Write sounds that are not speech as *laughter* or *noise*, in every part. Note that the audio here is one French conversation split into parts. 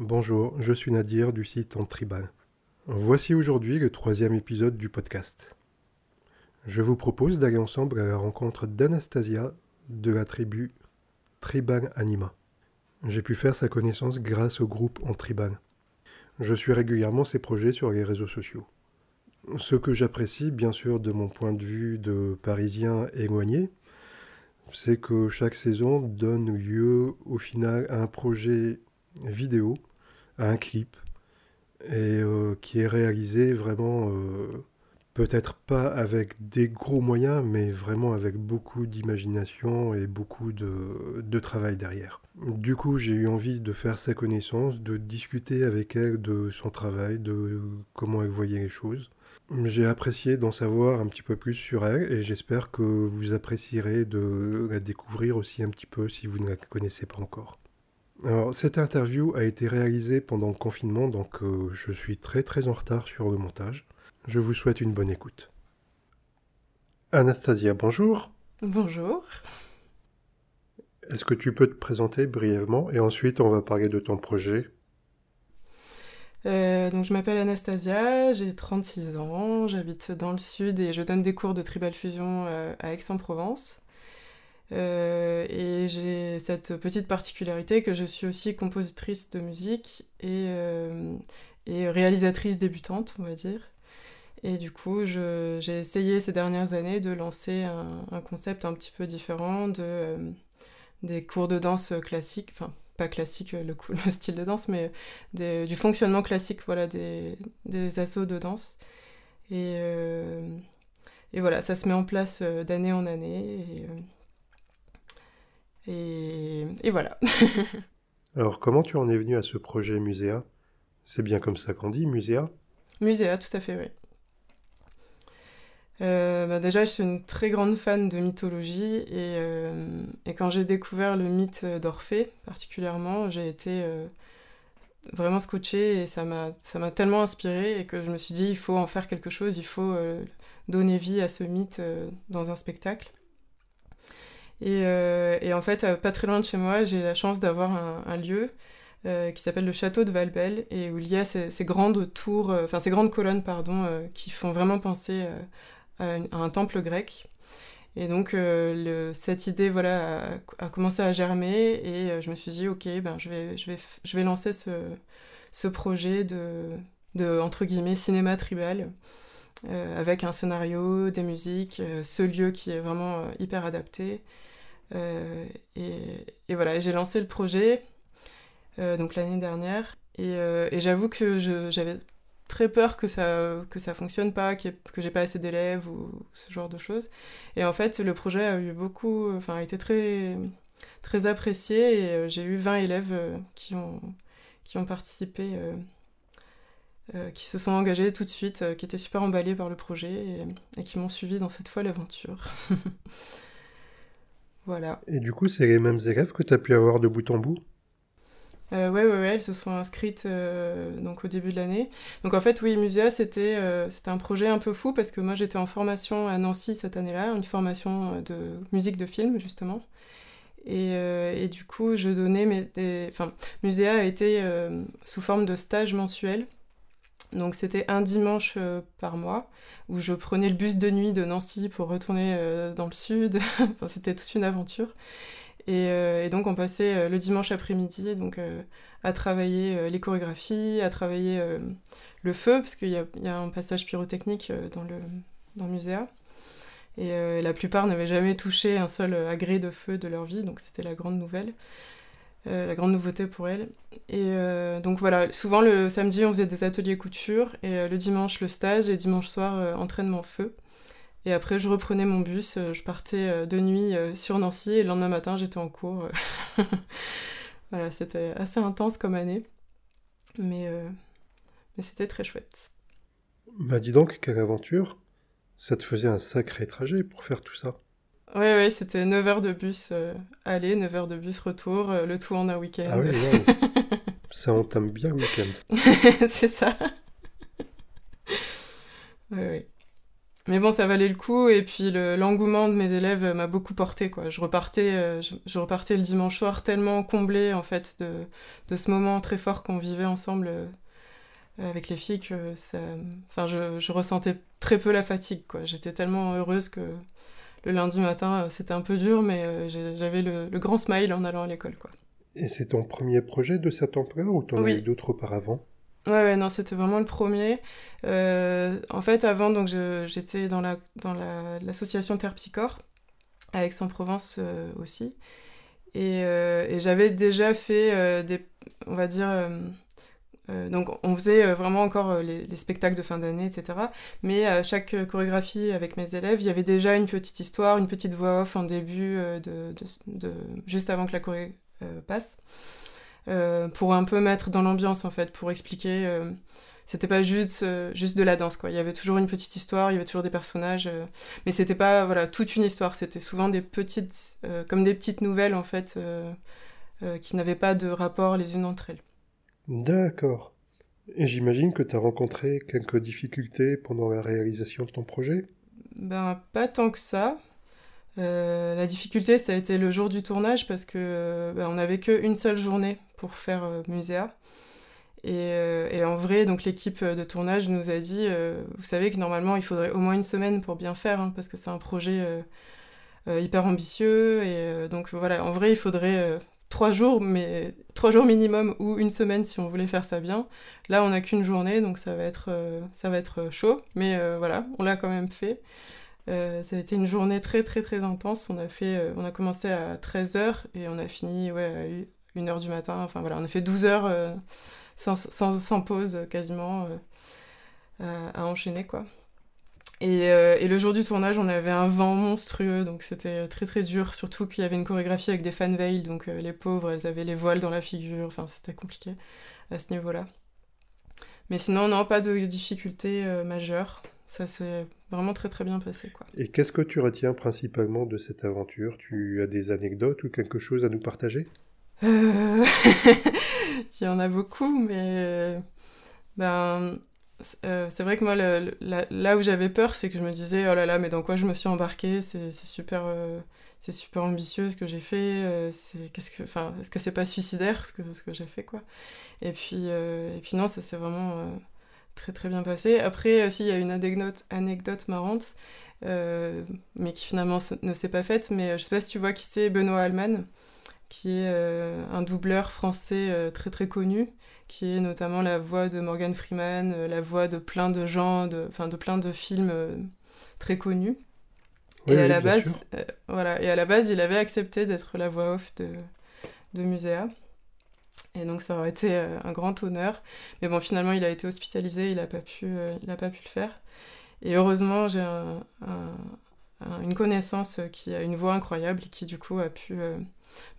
Bonjour, je suis Nadir du site Tribal. Voici aujourd'hui le troisième épisode du podcast. Je vous propose d'aller ensemble à la rencontre d'Anastasia de la tribu Tribal Anima. J'ai pu faire sa connaissance grâce au groupe en Tribal. Je suis régulièrement ses projets sur les réseaux sociaux. Ce que j'apprécie, bien sûr, de mon point de vue de Parisien éloigné, c'est que chaque saison donne lieu au final à un projet vidéo, à un clip, et euh, qui est réalisé vraiment, euh, peut-être pas avec des gros moyens, mais vraiment avec beaucoup d'imagination et beaucoup de, de, travail derrière. Du coup, j'ai eu envie de faire sa connaissance, de discuter avec elle de son travail, de comment elle voyait les choses. J'ai apprécié d'en savoir un petit peu plus sur elle et j'espère que vous apprécierez de la découvrir aussi un petit peu si vous ne la connaissez pas encore. Alors, cette interview a été réalisée pendant le confinement, donc euh, je suis très très en retard sur le montage. Je vous souhaite une bonne écoute. Anastasia, bonjour. Bonjour. Est-ce que tu peux te présenter brièvement et ensuite on va parler de ton projet? Euh, donc je m'appelle Anastasia, j'ai 36 ans, j'habite dans le sud et je donne des cours de tribal fusion euh, à Aix-en-Provence. Euh, et j'ai cette petite particularité que je suis aussi compositrice de musique et, et réalisatrice débutante, on va dire. Et du coup, j'ai essayé ces dernières années de lancer un, concept un petit peu différent de, des cours de danse classiques, enfin pas classique euh, le, *laughs* le, style de danse, mais du fonctionnement classique voilà, des, des assauts de danse. Et, euh, et, voilà, ça se met en place euh, d'année en année. Et, voilà. *laughs* Alors, comment tu en es venu à ce projet Muséa C'est bien comme ça qu'on dit, Muséa Muséa, tout à fait, oui. Euh, bah déjà, je suis une très grande fan de mythologie et, euh, et quand j'ai découvert le mythe d'Orphée, particulièrement, j'ai été euh, vraiment scotchée et ça m'a tellement inspirée et que je me suis dit, il faut en faire quelque chose, il faut donner vie à ce mythe dans un spectacle. Et, et, en fait, pas très loin de chez moi, j'ai la chance d'avoir un, lieu qui s'appelle le château de Valbel et où il y a ces, grandes tours, enfin ces grandes colonnes, pardon, qui font vraiment penser à, un temple grec. Et donc euh, cette idée voilà, a, commencé à germer et euh, je me suis dit ok ben, je, vais, je, vais, je vais lancer ce, projet de, entre guillemets cinéma tribal euh, avec un scénario, des musiques, ce lieu qui est vraiment hyper adapté. Et, et, voilà, j'ai lancé le projet donc l'année dernière et, et j'avoue que j'avais très peur que ça que ça fonctionne pas, que j'ai pas assez d'élèves ou ce genre de choses. Et en fait, le projet a eu beaucoup, enfin, a été très très apprécié et euh, j'ai eu 20 élèves euh, qui ont qui ont participé, euh, qui se sont engagés tout de suite, qui étaient super emballés par le projet et, qui m'ont suivi dans cette folle aventure. *laughs* voilà. Et du coup, c'est les mêmes élèves que tu as pu avoir de bout en bout? Euh, ouais, ouais, ouais, elles se sont inscrites euh, donc au début de l'année. Donc en fait, oui, Muséa, c'était euh, un projet un peu fou parce que moi j'étais en formation à Nancy cette année-là, une formation de musique de film justement. Et, et du coup, je donnais mes. Des... Enfin, Muséa a été sous forme de stage mensuel. Donc c'était un dimanche par mois où je prenais le bus de nuit de Nancy pour retourner dans le sud. *laughs* c'était toute une aventure. Euh, et, donc on passait euh, le dimanche après-midi euh, à travailler les chorégraphies, à travailler le feu, parce qu'il y, a un passage pyrotechnique dans le, dans. Et la plupart n'avaient jamais touché un seul agrès de feu de leur vie, donc c'était la grande nouvelle. La grande nouveauté pour elles. Et donc voilà, souvent le samedi on faisait des ateliers couture et le dimanche le stage et dimanche soir entraînement feu. Et après, je reprenais mon bus, euh, je partais euh, de nuit euh, sur Nancy et le lendemain matin, j'étais en cours. *laughs* voilà, c'était assez intense comme année. Mais, mais c'était très chouette. Bah dis donc, quelle aventure Ça te faisait un sacré trajet pour faire tout ça. Oui, ouais, c'était 9 heures de bus aller, 9 heures de bus retour, le tout en un week-end. Ah oui, *laughs* ça entame bien le week-end. *laughs* C'est ça. oui, oui. mais bon, ça valait le coup. Et puis l'engouement de mes élèves m'a beaucoup porté. Quoi. Je, repartais, je, repartais le dimanche soir tellement comblé en fait, de, de ce moment très fort qu'on vivait ensemble avec les filles que ça... enfin, je, je, ressentais très peu la fatigue. Quoi. J'étais tellement heureuse que le lundi matin, c'était un peu dur, mais j'avais le, le, grand smile en allant à l'école. Quoi. Et c'est ton premier projet de cette ampleur ou t'en en as eu d'autres auparavant? Ouais, ouais, non, c'était vraiment le premier. Euh, en fait, avant, donc, j'étais dans la dans l'association Terre Psychore, à Aix-en-Provence euh, aussi. Et, euh, et j'avais déjà fait des, on va dire, donc on faisait vraiment encore les, les spectacles de fin d'année, etc. Mais à chaque chorégraphie avec mes élèves, il y avait déjà une petite histoire, une petite voix off en début, de, juste avant que la choré passe. Euh, pour un peu mettre dans l'ambiance en fait, pour expliquer. Euh, c'était pas juste, euh, juste de la danse quoi. Il y avait toujours une petite histoire, il y avait toujours des personnages, mais c'était pas voilà toute une histoire. C'était souvent des petites, comme des petites nouvelles en fait, qui n'avaient pas de rapport les unes entre elles. D'accord. Et j'imagine que tu as rencontré quelques difficultés pendant la réalisation de ton projet? Ben, pas tant que ça. Euh, la difficulté, ça a été le jour du tournage parce que euh, bah, on n'avait qu'une seule journée pour faire euh, Muséa. Et, en vrai, donc l'équipe de tournage nous a dit, vous savez que normalement il faudrait au moins une semaine pour bien faire, hein, parce que c'est un projet hyper ambitieux. Et donc voilà, en vrai, il faudrait trois jours, mais trois jours minimum ou une semaine si on voulait faire ça bien. Là, on n'a qu'une journée, donc ça va être, ça va être chaud, mais voilà, on l'a quand même fait. Euh, ça a été une journée très très très intense. On a, fait, euh, on a commencé à 13h et on a fini ouais, à 1h du matin. Enfin voilà, on a fait 12 heures euh, sans, sans, sans, pause quasiment à enchaîner quoi. Et, et, le jour du tournage, on avait un vent monstrueux, donc c'était très très dur, surtout qu'il y avait une chorégraphie avec des fan veils, donc les pauvres, elles avaient les voiles dans la figure, enfin c'était compliqué à ce niveau-là. Mais sinon, non, pas de difficultés majeures. Ça s'est vraiment très très bien passé. Quoi. Et qu'est-ce que tu retiens principalement de cette aventure? Tu as des anecdotes ou quelque chose à nous partager? Euh, *laughs* Il y en a beaucoup, mais ben, euh, c'est vrai que moi, là où j'avais peur, c'est que je me disais, oh là là, mais dans quoi je me suis embarquée? C'est super, euh, super ambitieux ce que j'ai fait. c'est qu'est-ce que, est-ce que c'est pas suicidaire ce que j'ai fait quoi? Et puis, et puis non, ça c'est vraiment très très bien passé. Après, aussi, il y a une anecdote, marrante, euh, mais qui finalement ne s'est pas faite. Mais euh, je sais pas si tu vois qui c'est Benoît Alman, qui est euh, un doubleur français très très connu, qui est notamment la voix de Morgan Freeman, la voix de plein de gens, de, enfin de plein de films très connus. et à la base, voilà, et à la base, il avait accepté d'être la voix off de, de Muséa. Et donc ça aurait été euh, un grand honneur. Mais bon, finalement, il a été hospitalisé, il n'a pas, pu, euh, il pas pu le faire. Et heureusement, j'ai une connaissance qui a une voix incroyable et qui du coup a pu euh,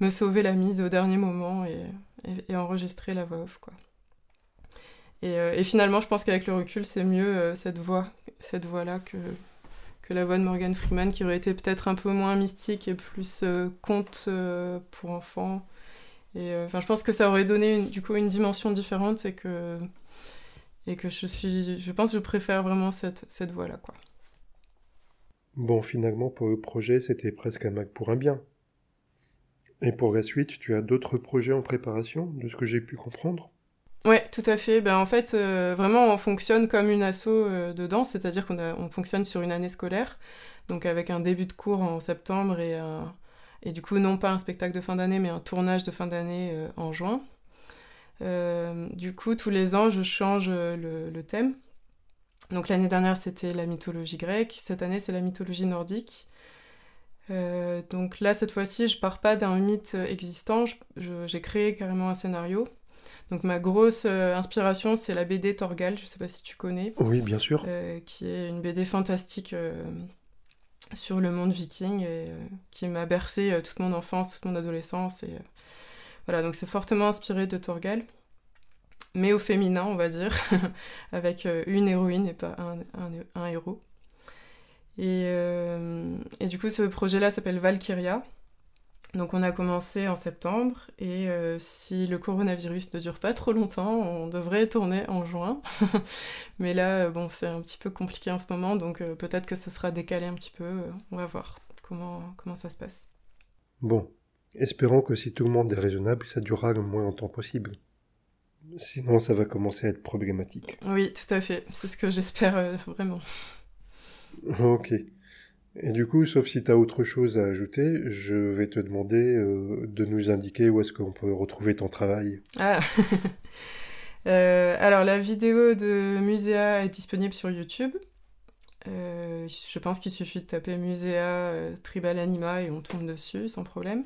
me sauver la mise au dernier moment et, et, enregistrer la voix off. Quoi. Et, et finalement, je pense qu'avec le recul, c'est mieux cette voix, cette voix-là que, que la voix de Morgan Freeman, qui aurait été peut-être un peu moins mystique et plus conte pour enfants et euh, enfin, je pense que ça aurait donné du coup une dimension différente et que et que je suis, je pense que je préfère vraiment cette, cette voie-là, quoi. Bon, finalement, pour le projet, c'était presque un Mac pour un bien. Et pour la suite, tu as d'autres projets en préparation, de ce que j'ai pu comprendre? Ouais, tout à fait. Ben, en fait, euh, vraiment, on fonctionne comme une asso euh, de danse, c'est-à-dire qu'on on fonctionne sur une année scolaire, donc avec un début de cours en septembre et et du coup, non pas un spectacle de fin d'année, mais un tournage de fin d'année euh, en juin. Du coup, tous les ans, je change le, thème. Donc l'année dernière, c'était la mythologie grecque. Cette année, c'est la mythologie nordique. Donc là, cette fois-ci, je pars pas d'un mythe existant. J'ai créé carrément un scénario. Donc ma grosse inspiration, c'est la BD Torgal. Je sais pas si tu connais. Oui, bien sûr. qui est une BD fantastique sur le monde viking et euh, qui m'a bercé euh, toute mon enfance, toute mon adolescence. Et, euh, voilà, donc c'est fortement inspiré de Torgal, mais au féminin, on va dire, *laughs* avec une héroïne et pas un, un, héros. Et, et, du coup, ce projet-là s'appelle Valkyria. Donc on a commencé en septembre et euh, si le coronavirus ne dure pas trop longtemps, on devrait tourner en juin. *laughs* Mais là, euh, bon, c'est un petit peu compliqué en ce moment, donc euh, peut-être que ce sera décalé un petit peu. on va voir comment, comment ça se passe. Bon, espérons que si tout le monde est raisonnable, ça durera le moins longtemps possible. Sinon, ça va commencer à être problématique. Oui, tout à fait. C'est ce que j'espère vraiment. Ok. Et du coup, sauf si tu as autre chose à ajouter, je vais te demander euh, de nous indiquer où est-ce qu'on peut retrouver ton travail. Ah *laughs* euh, Alors, la vidéo de Muséa est disponible sur YouTube. Euh, je pense qu'il suffit de taper Muséa Tribal Anima et on tombe dessus sans problème.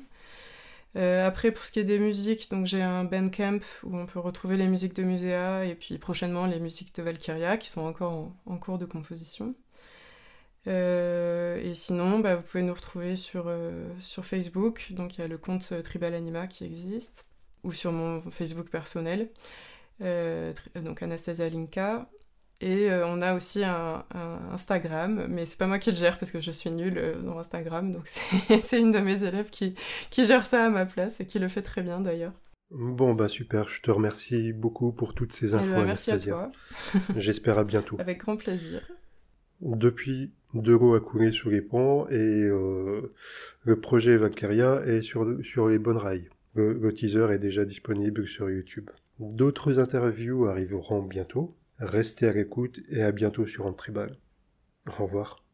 après, pour ce qui est des musiques, donc j'ai un Bandcamp où on peut retrouver les musiques de Muséa et puis prochainement les musiques de Valkyria qui sont encore en cours de composition. Euh, et sinon, bah, vous pouvez nous retrouver sur, euh, sur Facebook. Donc il y a le compte euh, Tribal Anima qui existe, ou sur mon Facebook personnel, donc Anastasia Linka. Et on a aussi un, Instagram, mais c'est pas moi qui le gère parce que je suis nulle dans Instagram, donc *laughs* c'est une de mes élèves qui, qui gère ça à ma place et qui le fait très bien d'ailleurs. Bon bah super, je te remercie beaucoup pour toutes ces eh ben, infos. merci à toi. J'espère à bientôt. *laughs* Avec grand plaisir. Depuis d'euros à couler sur les ponts et euh, le projet Valkyria est sur, sur les bonnes rails. Le, teaser est déjà disponible sur YouTube. D'autres interviews arriveront bientôt. Restez à l'écoute et à bientôt sur Antribal. Au revoir.